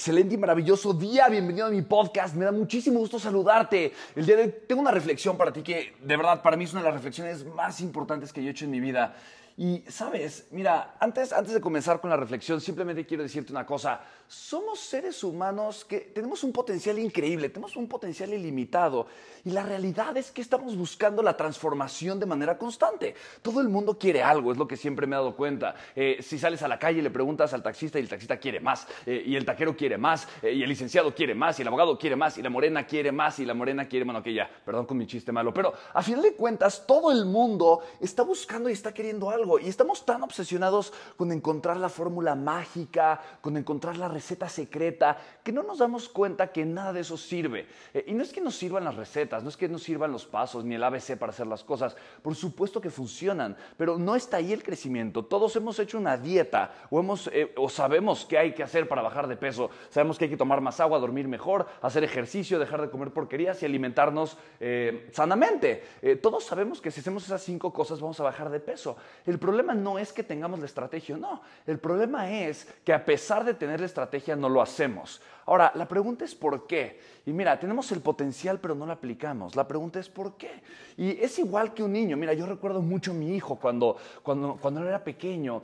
Excelente y maravilloso día, bienvenido a mi podcast, me da muchísimo gusto saludarte. El día de hoy tengo una reflexión para ti que de verdad para mí es una de las reflexiones más importantes que yo he hecho en mi vida. Y sabes, mira, antes, antes de comenzar con la reflexión, simplemente quiero decirte una cosa. Somos seres humanos que tenemos un potencial increíble, tenemos un potencial ilimitado. Y la realidad es que estamos buscando la transformación de manera constante. Todo el mundo quiere algo, es lo que siempre me he dado cuenta. Eh, si sales a la calle y le preguntas al taxista y el taxista quiere más, eh, y el taquero quiere más, eh, y el licenciado quiere más, y el abogado quiere más, y la morena quiere más, y la morena quiere, bueno, que ya, perdón con mi chiste malo, pero a final de cuentas todo el mundo está buscando y está queriendo algo. Y estamos tan obsesionados con encontrar la fórmula mágica, con encontrar la receta secreta, que no nos damos cuenta que nada de eso sirve. Eh, y no es que nos sirvan las recetas, no es que nos sirvan los pasos ni el ABC para hacer las cosas. Por supuesto que funcionan, pero no está ahí el crecimiento. Todos hemos hecho una dieta o, hemos, eh, o sabemos qué hay que hacer para bajar de peso. Sabemos que hay que tomar más agua, dormir mejor, hacer ejercicio, dejar de comer porquerías y alimentarnos eh, sanamente. todos sabemos que si hacemos esas cinco cosas vamos a bajar de peso. El problema no es que tengamos la estrategia, no. El problema es que a pesar de tener la estrategia no lo hacemos. Ahora, la pregunta es por qué. Y mira, tenemos el potencial pero no lo aplicamos. La pregunta es por qué. Y es igual que un niño. Mira, yo recuerdo mucho a mi hijo cuando, cuando, cuando era pequeño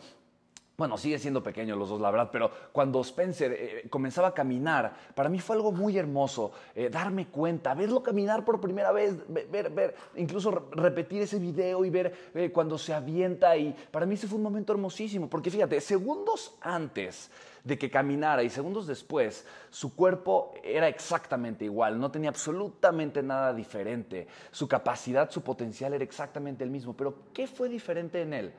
bueno, sigue siendo pequeño los dos, la verdad, pero cuando Spencer eh, comenzaba a caminar, para mí fue algo muy hermoso, eh, darme cuenta, verlo caminar por primera vez, ver, ver, incluso repetir ese video y ver eh, cuando se avienta y para mí ese fue un momento hermosísimo, porque fíjate, segundos antes de que caminara y segundos después, su cuerpo era exactamente igual, no tenía absolutamente nada diferente, su capacidad, su potencial era exactamente el mismo, pero ¿qué fue diferente en él?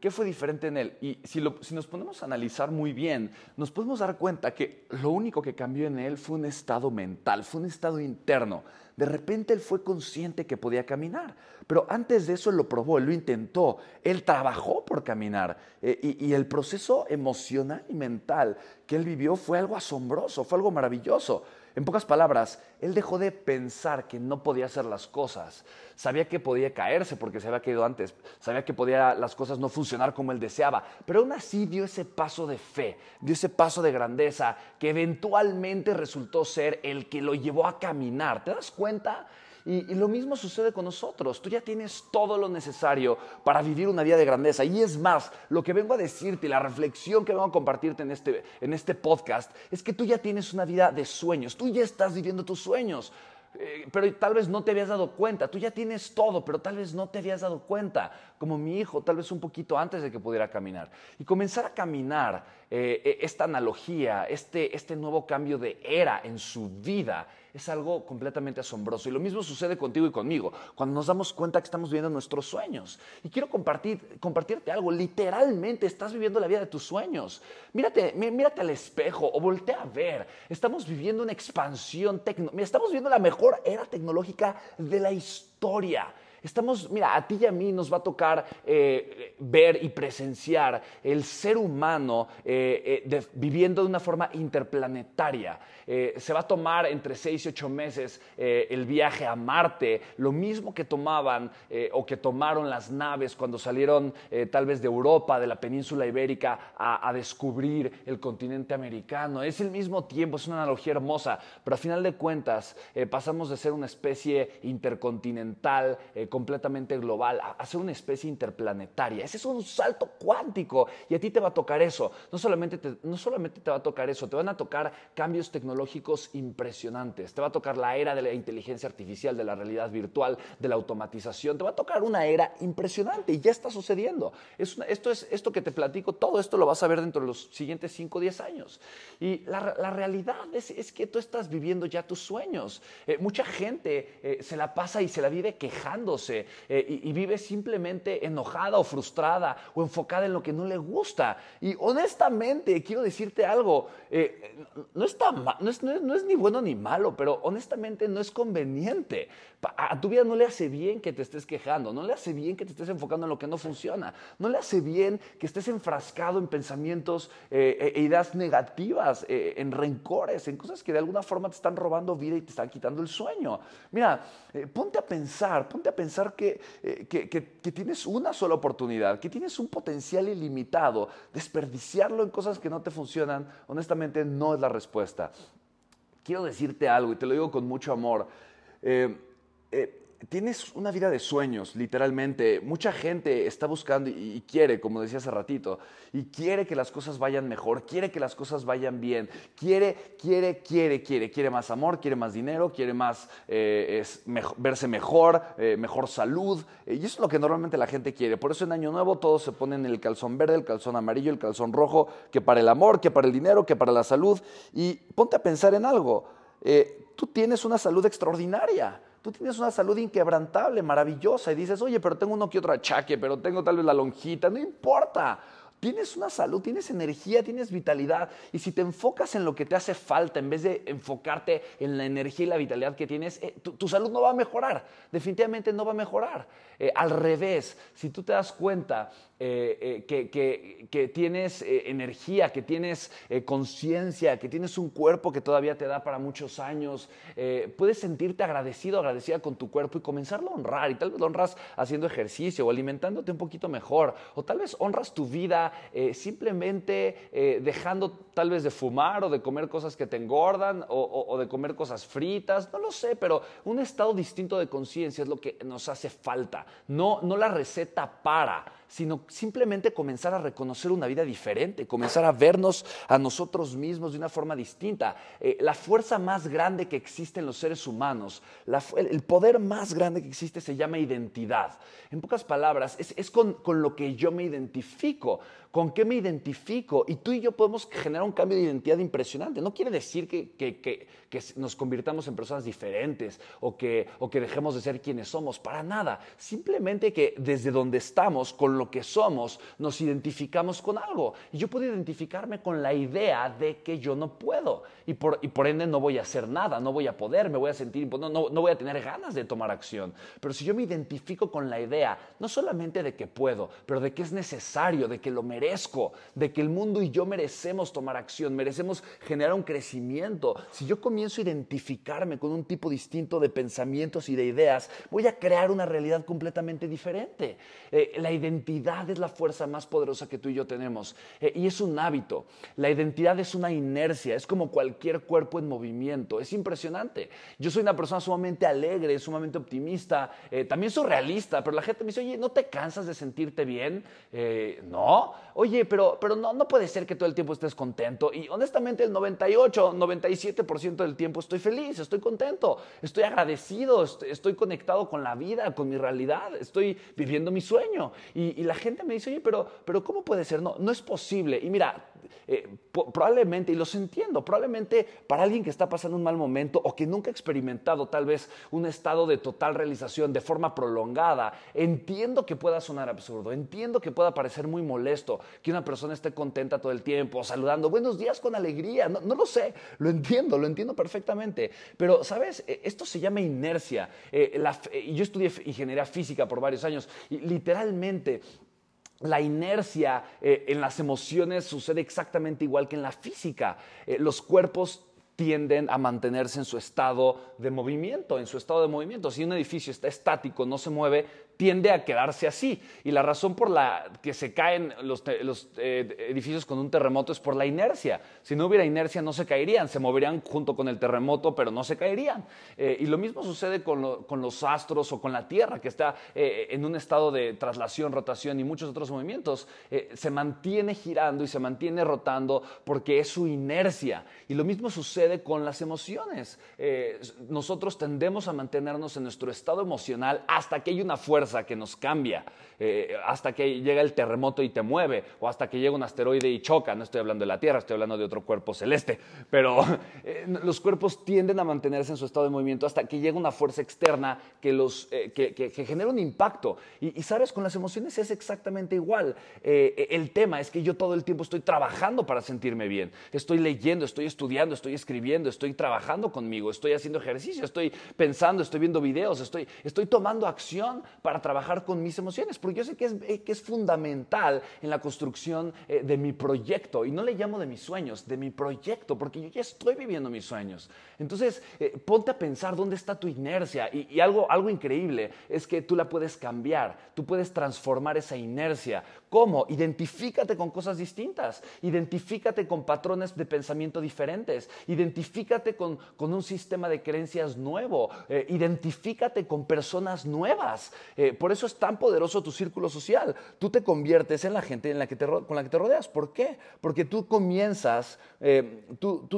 ¿Qué fue diferente en él? Y si, nos ponemos a analizar muy bien, nos podemos dar cuenta que lo único que cambió en él fue un estado mental, fue un estado interno. De repente él fue consciente que podía caminar, pero antes de eso él lo probó, él lo intentó, él trabajó por caminar eh, y, y el proceso emocional y mental que él vivió fue algo asombroso, fue algo maravilloso. En pocas palabras, él dejó de pensar que no podía hacer las cosas. Sabía que podía caerse porque se había caído antes. Sabía que podía las cosas no funcionar como él deseaba. Pero aún así dio ese paso de fe, dio ese paso de grandeza que eventualmente resultó ser el que lo llevó a caminar. ¿Te das cuenta? Y, lo mismo sucede con nosotros. Tú ya tienes todo lo necesario para vivir una vida de grandeza. Y es más, lo que vengo a decirte y la reflexión que vengo a compartirte en este, en este podcast es que tú ya tienes una vida de sueños. Tú ya estás viviendo tus sueños. Eh, pero tal vez no te habías dado cuenta. Tú ya tienes todo, pero tal vez no te habías dado cuenta. Como mi hijo, tal vez un poquito antes de que pudiera caminar. Y comenzar a caminar, eh, eh, esta analogía, este, este nuevo cambio de era en su vida es algo completamente asombroso. Y lo mismo sucede contigo y conmigo, cuando nos damos cuenta que estamos viviendo nuestros sueños. Y quiero compartir, compartirte algo, literalmente estás viviendo la vida de tus sueños. Mírate, mírate al espejo o voltea a ver. Estamos viviendo una expansión tecnológica, estamos viviendo la mejor era tecnológica de la historia. Estamos, mira, a ti y a mí nos va a tocar eh, ver y presenciar el ser humano eh, eh, viviendo de una forma interplanetaria. se va a tomar entre seis y ocho meses el viaje a Marte, lo mismo que tomaban o que tomaron las naves cuando salieron tal vez de Europa, de la península ibérica, a, a descubrir el continente americano. Es el mismo tiempo, es una analogía hermosa, pero a final de cuentas pasamos de ser una especie intercontinental, completamente global, a, ser una especie interplanetaria. Ese es un salto cuántico y a ti te va a tocar eso. No solamente te, no solamente te va a tocar eso, te van a tocar cambios tecnológicos impresionantes. Te va a tocar la era de la inteligencia artificial, de la realidad virtual, de la automatización. Te va a tocar una era impresionante y ya está sucediendo. Es esto, es, esto que te platico, todo esto lo vas a ver dentro de los siguientes 5 o 10 años. Y la, la realidad es, es, que tú estás viviendo ya tus sueños. Eh, mucha gente eh, se la pasa y se la vive quejándose eh, y, vive simplemente enojada o frustrada o enfocada en lo que no le gusta. Y honestamente, quiero decirte algo, eh, no, está no, es, no, es, ni bueno ni malo, pero honestamente no es conveniente. A tu vida no le hace bien que te estés quejando, no le hace bien que te estés enfocando en lo que no funciona, no le hace bien que estés enfrascado en pensamientos eh, e ideas negativas, en rencores, en cosas que de alguna forma te están robando vida y te están quitando el sueño. Mira, ponte a pensar, ponte a pensar eh, que, que, tienes una sola oportunidad, que tienes un potencial ilimitado, desperdiciarlo en cosas que no te funcionan, honestamente no es la respuesta. Quiero decirte algo y te lo digo con mucho amor. Eh, eh, tienes una vida de sueños, literalmente. Mucha gente está buscando y, quiere, como decía hace ratito, y quiere que las cosas vayan mejor, quiere que las cosas vayan bien, quiere, quiere, quiere, quiere, quiere más amor, quiere más dinero, quiere más eh, verse mejor, eh, mejor salud. y eso es lo que normalmente la gente quiere. Por eso en Año Nuevo todos se ponen el calzón verde, el calzón amarillo, el calzón rojo, que para el amor, que para el dinero, que para la salud. Y ponte a pensar en algo. Eh, tú tienes una salud extraordinaria Tú tienes una salud inquebrantable, maravillosa, y dices, oye, pero tengo uno que otro achaque, pero tengo tal vez la lonjita, no importa. Tienes una salud, tienes energía, tienes vitalidad. Y si te enfocas en lo que te hace falta, en vez de enfocarte en la energía y la vitalidad que tienes, eh, tu, salud no va a mejorar. Definitivamente no va a mejorar. Eh, al revés, si tú te das cuenta eh, que, tienes energía, que tienes conciencia, que tienes un cuerpo que todavía te da para muchos años, puedes sentirte agradecido, agradecida con tu cuerpo y comenzarlo a honrar. Y tal vez lo honras haciendo ejercicio o alimentándote un poquito mejor. O tal vez honras tu vida eh, simplemente eh, dejando tal vez de fumar o de comer cosas que te engordan o, de comer cosas fritas, no lo sé, pero un estado distinto de conciencia es lo que nos hace falta, no, no la receta para sino simplemente comenzar a reconocer una vida diferente, comenzar a vernos a nosotros mismos de una forma distinta. Eh, la fuerza más grande que existe en los seres humanos, el poder más grande que existe se llama identidad. En pocas palabras, es, con, lo que yo me identifico, con qué me identifico. Y tú y yo podemos generar un cambio de identidad impresionante. No quiere decir que, nos convirtamos en personas diferentes o que, dejemos de ser quienes somos, para nada. Simplemente que desde donde estamos, con lo que somos, nos identificamos con algo. Y yo puedo identificarme con la idea de que yo no puedo. Y por, ende no voy a hacer nada, no voy a poder, me voy a sentir, no, no, no voy a tener ganas de tomar acción. Pero si yo me identifico con la idea, no solamente de que puedo, pero de que es necesario, de que lo merezco, de que el mundo y yo merecemos tomar acción, merecemos generar un crecimiento. Si yo comienzo a identificarme con un tipo distinto de pensamientos y de ideas, voy a crear una realidad completamente diferente. Eh, la identidad es la fuerza más poderosa que tú y yo tenemos. Eh, y es un hábito. La identidad es una inercia, es como cualquier cuerpo en movimiento. Es impresionante. Yo soy una persona sumamente alegre, sumamente optimista, eh, también soy realista, pero la gente me dice, oye, ¿no te cansas de sentirte bien? Eh, no. Oye, pero, pero no, no puede ser que todo el tiempo estés contento. Y honestamente el 98, 97% del tiempo estoy feliz, estoy contento, estoy agradecido, estoy conectado con la vida, con mi realidad, estoy viviendo mi sueño. Y, y, la gente me dice, oye, pero, pero ¿cómo puede ser? No, no es posible. Y mira, eh, probablemente, y los entiendo, probablemente para alguien que está pasando un mal momento o que nunca ha experimentado tal vez un estado de total realización de forma prolongada, entiendo que pueda sonar absurdo, entiendo que pueda parecer muy molesto que una persona esté contenta todo el tiempo, saludando, buenos días con alegría, no, lo sé, lo entiendo, lo entiendo perfectamente, pero sabes, e, esto se llama inercia. Eh, yo estudié ingeniería física por varios años y literalmente la inercia eh, en las emociones sucede exactamente igual que en la física. Eh, los cuerpos tienden a mantenerse en su estado de movimiento, en su estado de movimiento. Si un edificio está estático, no se mueve, tiende a quedarse así. Y la razón por la que se caen los, eh, edificios con un terremoto es por la inercia. Si no hubiera inercia no se caerían, se moverían junto con el terremoto, pero no se caerían. Eh, y lo mismo sucede con, los astros o con la Tierra, que está eh, en un estado de traslación, rotación y muchos otros movimientos. se mantiene girando y se mantiene rotando porque es su inercia. Y lo mismo sucede con las emociones. nosotros tendemos a mantenernos en nuestro estado emocional hasta que hay una fuerza que nos cambia, eh, hasta que llega el terremoto y te mueve, o hasta que llega un asteroide y choca. No estoy hablando de la Tierra, estoy hablando de otro cuerpo celeste, pero eh, los cuerpos tienden a mantenerse en su estado de movimiento hasta que llega una fuerza externa que, los, eh, que, genera un impacto. Y, sabes, con las emociones es exactamente igual. el tema es que yo todo el tiempo estoy trabajando para sentirme bien. Estoy leyendo, estoy estudiando, estoy escribiendo, estoy trabajando conmigo, estoy haciendo ejercicio, estoy pensando, estoy viendo videos, estoy, estoy tomando acción para trabajar con mis emociones, porque yo sé que es, eh, que es fundamental en la construcción eh, de mi proyecto, y no le llamo de mis sueños, de mi proyecto, porque yo ya estoy viviendo mis sueños. Entonces, eh, ponte a pensar dónde está tu inercia, y, y algo, algo increíble es que tú la puedes cambiar, tú puedes transformar esa inercia. ¿Cómo? Identifícate con cosas distintas, identifícate con patrones de pensamiento diferentes, identifícate con, con un sistema de creencias nuevo, identifícate con personas nuevas. Eh, por eso es tan poderoso tu círculo social. Tú te conviertes en la gente en la que te, con la que te rodeas. ¿Por qué? Porque tú comienzas, eh, tú,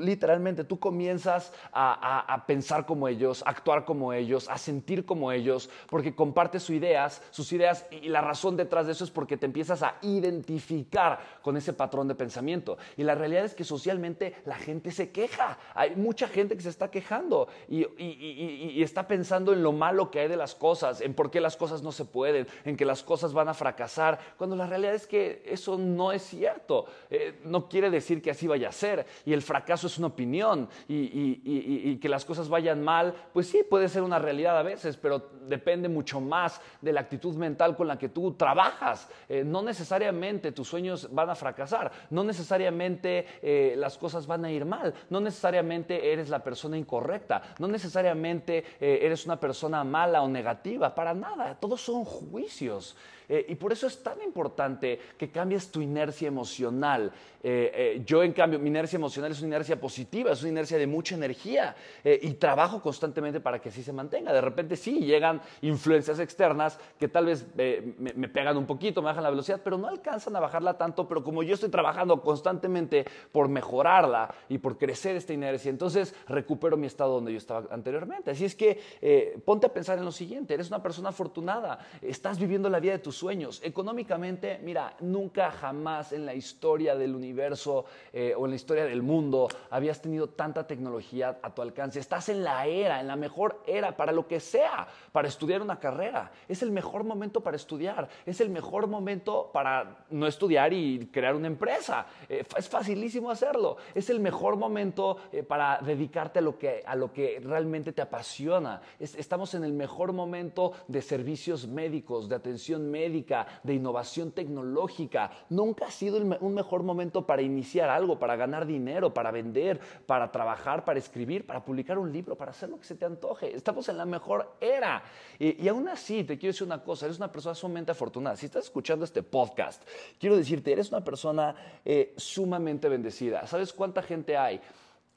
literalmente, tú comienzas a, a, pensar como ellos, a actuar como ellos, a sentir como ellos, porque compartes sus ideas, sus ideas, y la razón detrás de eso es porque te empiezas a identificar con ese patrón de pensamiento. Y la realidad es que socialmente la gente se queja. Hay mucha gente que se está quejando y, y, y está pensando en lo malo que hay de las cosas, en por qué las cosas no se pueden, en que las cosas van a fracasar, cuando la realidad es que eso no es cierto. Eh, no quiere decir que así vaya a ser. Y el fracaso es una opinión. Y, que las cosas vayan mal, pues sí, puede ser una realidad a veces, pero depende mucho más de la actitud mental con la que tú trabajas. Eh, no necesariamente tus sueños van a fracasar, no necesariamente eh, las cosas van a ir mal, no necesariamente eres la persona incorrecta, no necesariamente eres una persona mala o negativa, para nada, todos son juicios. Eh, y por eso es tan importante que cambies tu inercia emocional. Eh, eh, yo, en cambio, mi inercia emocional es una inercia positiva, es una inercia de mucha energía y trabajo constantemente para que así se mantenga. De repente sí llegan influencias externas que tal vez me, me, pegan un poquito, me bajan la velocidad, pero no alcanzan a bajarla tanto. Pero como yo estoy trabajando constantemente por mejorarla y por crecer esta inercia, entonces recupero mi estado donde yo estaba anteriormente. Así es que ponte a pensar en lo siguiente, eres una persona afortunada, estás viviendo la vida de tus sueños. Económicamente, mira, nunca jamás en la historia del universo eh, o en la historia del mundo habías tenido tanta tecnología a tu alcance. Estás en la era, en la mejor era para lo que sea, para estudiar una carrera. Es el mejor momento para estudiar, es el mejor momento para no estudiar y crear una empresa. Eh, es facilísimo hacerlo. Es el mejor momento eh, para dedicarte a lo que, a lo que realmente te apasiona. estamos en el mejor momento de servicios médicos, de atención médica de innovación tecnológica. Nunca ha sido un mejor momento para iniciar algo, para ganar dinero, para vender, para trabajar, para escribir, para publicar un libro, para hacer lo que se te antoje. Estamos en la mejor era. Y, aún así, te quiero decir una cosa, eres una persona sumamente afortunada. Si estás escuchando este podcast, quiero decirte, eres una persona eh, sumamente bendecida. ¿Sabes cuánta gente hay?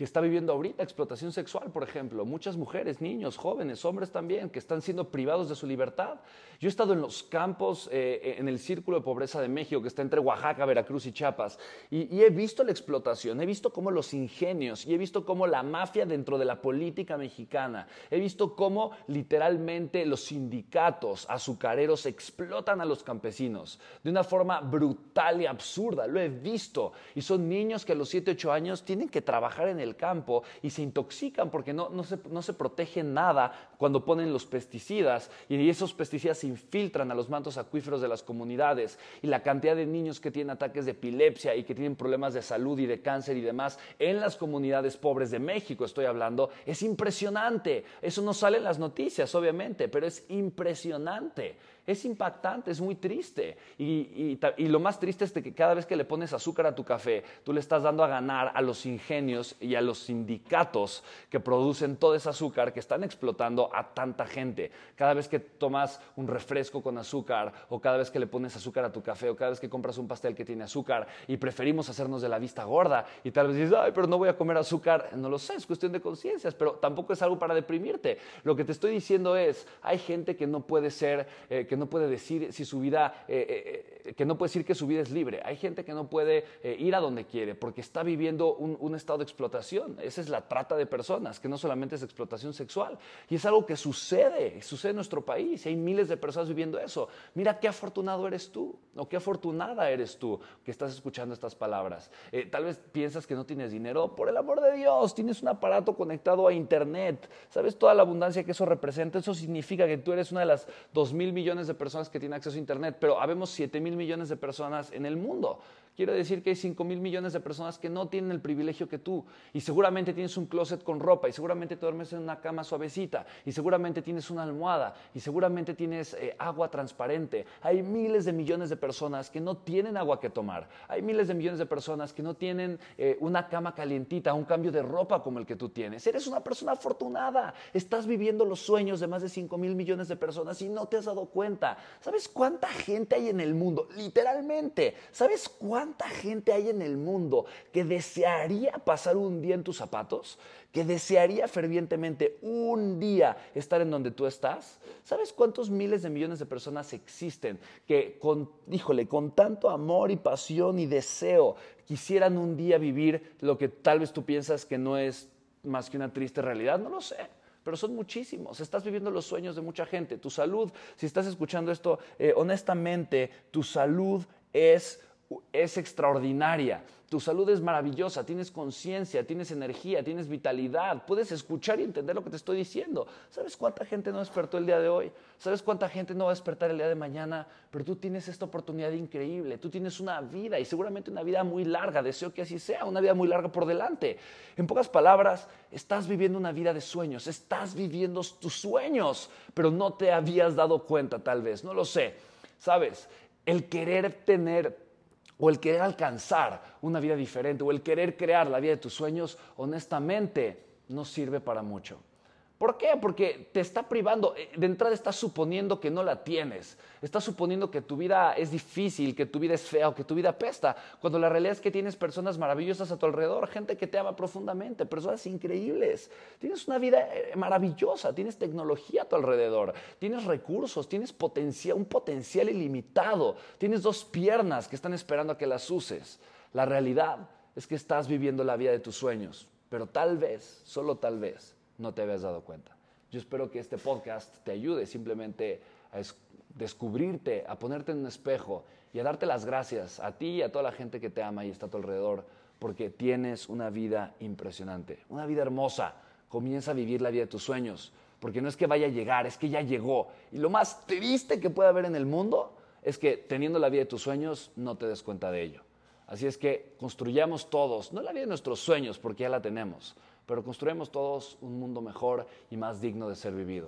Que está viviendo ahorita explotación sexual, por ejemplo, muchas mujeres, niños, jóvenes, hombres también, que están siendo privados de su libertad. Yo he estado en los campos, eh, en el círculo de pobreza de México, que está entre Oaxaca, Veracruz y Chiapas, y, y, he visto la explotación, he visto cómo los ingenios, y he visto cómo la mafia dentro de la política mexicana, he visto cómo literalmente los sindicatos azucareros explotan a los campesinos de una forma brutal y absurda, lo he visto, y son niños que a los 7, 8 años tienen que trabajar en el campo y se intoxican porque no, no, se, no se protegen nada cuando ponen los pesticidas, y esos pesticidas se infiltran a los mantos acuíferos de las comunidades y la cantidad de niños que tienen ataques de epilepsia y que tienen problemas de salud y de cáncer y demás en las comunidades pobres de México, estoy hablando, es impresionante. Eso no sale en las noticias, obviamente, pero es impresionante es impactante, es muy triste. Y, lo más triste es que cada vez que le pones azúcar a tu café, tú le estás dando a ganar a los ingenios y a los sindicatos que producen todo ese azúcar que están explotando a tanta gente. Cada vez que tomas un refresco con azúcar o cada vez que le pones azúcar a tu café o cada vez que compras un pastel que tiene azúcar y preferimos hacernos de la vista gorda y tal vez dices, ay, pero no voy a comer azúcar, no lo sé, es cuestión de conciencias, pero tampoco es algo para deprimirte. Lo que te estoy diciendo es, hay gente que no puede ser... Eh, que no puede decir si su vida, eh, eh, que no puede decir que su vida es libre. Hay gente que no puede ir a donde quiere porque está viviendo un, estado de explotación. Esa es la trata de personas, que no solamente es explotación sexual. Y es algo que sucede, sucede en nuestro país. Y hay miles de personas viviendo eso. Mira qué afortunado eres tú, o qué afortunada eres tú que estás escuchando estas palabras. tal vez piensas que no tienes dinero. Por el amor de Dios, tienes un aparato conectado a Internet. ¿Sabes toda la abundancia que eso representa? Eso significa que tú eres una de las dos mil millones de personas que tienen acceso a Internet, pero habemos 7 mil millones de personas en el mundo. Quiero decir que hay 5 mil millones de personas que no tienen el privilegio que tú. Y seguramente tienes un closet con ropa, y seguramente te duermes en una cama suavecita, y seguramente tienes una almohada, y seguramente tienes eh, agua transparente. Hay miles de millones de personas que no tienen agua que tomar. Hay miles de millones de personas que no tienen eh, una cama calientita, un cambio de ropa como el que tú tienes. Eres una persona afortunada. Estás viviendo los sueños de más de 5 mil millones de personas y no te has dado cuenta. ¿Sabes cuánta gente hay en el mundo? Literalmente. ¿Sabes cuánta? ¿Cuánta gente hay en el mundo que desearía pasar un día en tus zapatos? ¿Que desearía fervientemente un día estar en donde tú estás? ¿Sabes cuántos miles de millones de personas existen que con, híjole, con tanto amor y pasión y deseo quisieran un día vivir lo que tal vez tú piensas que no es más que una triste realidad? No lo sé pero son muchísimos. Estás viviendo los sueños de mucha gente. Tu salud, si estás escuchando esto, eh, honestamente, tu salud es es extraordinaria. Tu salud es maravillosa, tienes conciencia, tienes energía, tienes vitalidad, puedes escuchar y entender lo que te estoy diciendo. ¿Sabes cuánta gente no despertó el día de hoy? ¿Sabes cuánta gente no va a despertar el día de mañana? Pero tú tienes esta oportunidad increíble, tú tienes una vida y seguramente una vida muy larga, deseo que así sea, una vida muy larga por delante. En pocas palabras, estás viviendo una vida de sueños, estás viviendo tus sueños, pero no te habías dado cuenta tal vez, no lo sé. ¿Sabes? El querer tener o el querer alcanzar una vida diferente, o el querer crear la vida de tus sueños, honestamente, no sirve para mucho. ¿Por qué? Porque te está privando. Eh, de entrada estás suponiendo que no la tienes. Estás suponiendo que tu vida es difícil, que tu vida es fea o que tu vida pesta. Cuando la realidad es que tienes personas maravillosas a tu alrededor, gente que te ama profundamente, personas increíbles. Tienes una vida eh, maravillosa, tienes tecnología a tu alrededor, tienes recursos, tienes potencial, un potencial ilimitado. Tienes dos piernas que están esperando a que las uses. La realidad es que estás viviendo la vida de tus sueños, pero tal vez, solo tal vez, no te habías dado cuenta. Yo espero que este podcast te ayude simplemente a descubrirte, a ponerte en un espejo y a darte las gracias a ti y a toda la gente que te ama y está a tu alrededor, porque tienes una vida impresionante, una vida hermosa. Comienza a vivir la vida de tus sueños, porque no es que vaya a llegar, es que ya llegó. Y lo más triste que puede haber en el mundo es que teniendo la vida de tus sueños no te des cuenta de ello. Así es que construyamos todos, no la vida de nuestros sueños, porque ya la tenemos, pero construimos todos un mundo mejor y más digno de ser vivido.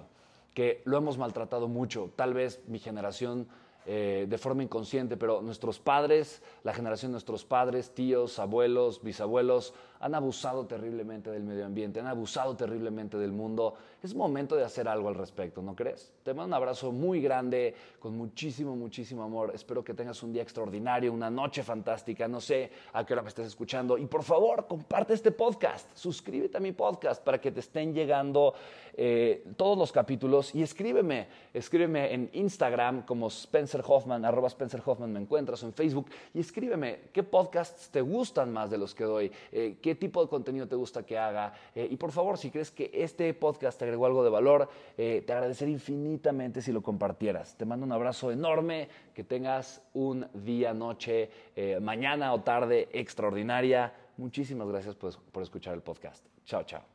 Que lo hemos maltratado mucho. Tal vez mi generación eh, de forma inconsciente, pero nuestros padres, la generación de nuestros padres, tíos, abuelos, bisabuelos, han abusado terriblemente del medio ambiente, han abusado terriblemente del mundo. Es momento de hacer algo al respecto, ¿no crees? Te mando un abrazo muy grande, con muchísimo, muchísimo amor. Espero que tengas un día extraordinario, una noche fantástica. No sé a qué hora me estés escuchando. Y por favor, comparte este podcast. Suscríbete a mi podcast para que te estén llegando eh, todos los capítulos. Y escríbeme, escríbeme en Instagram como Spencer Hoffman, arroba Spencer Hoffman me encuentras, o en Facebook. Y escríbeme qué podcasts te gustan más de los que doy, eh, tipo de contenido te gusta que haga. Eh, y por favor, si crees que este podcast te agregó algo de valor, te agradecería infinitamente si lo compartieras. Te mando un abrazo enorme, que tengas un día, noche, mañana o tarde extraordinaria. Muchísimas gracias por, por escuchar el podcast. Chao, chao.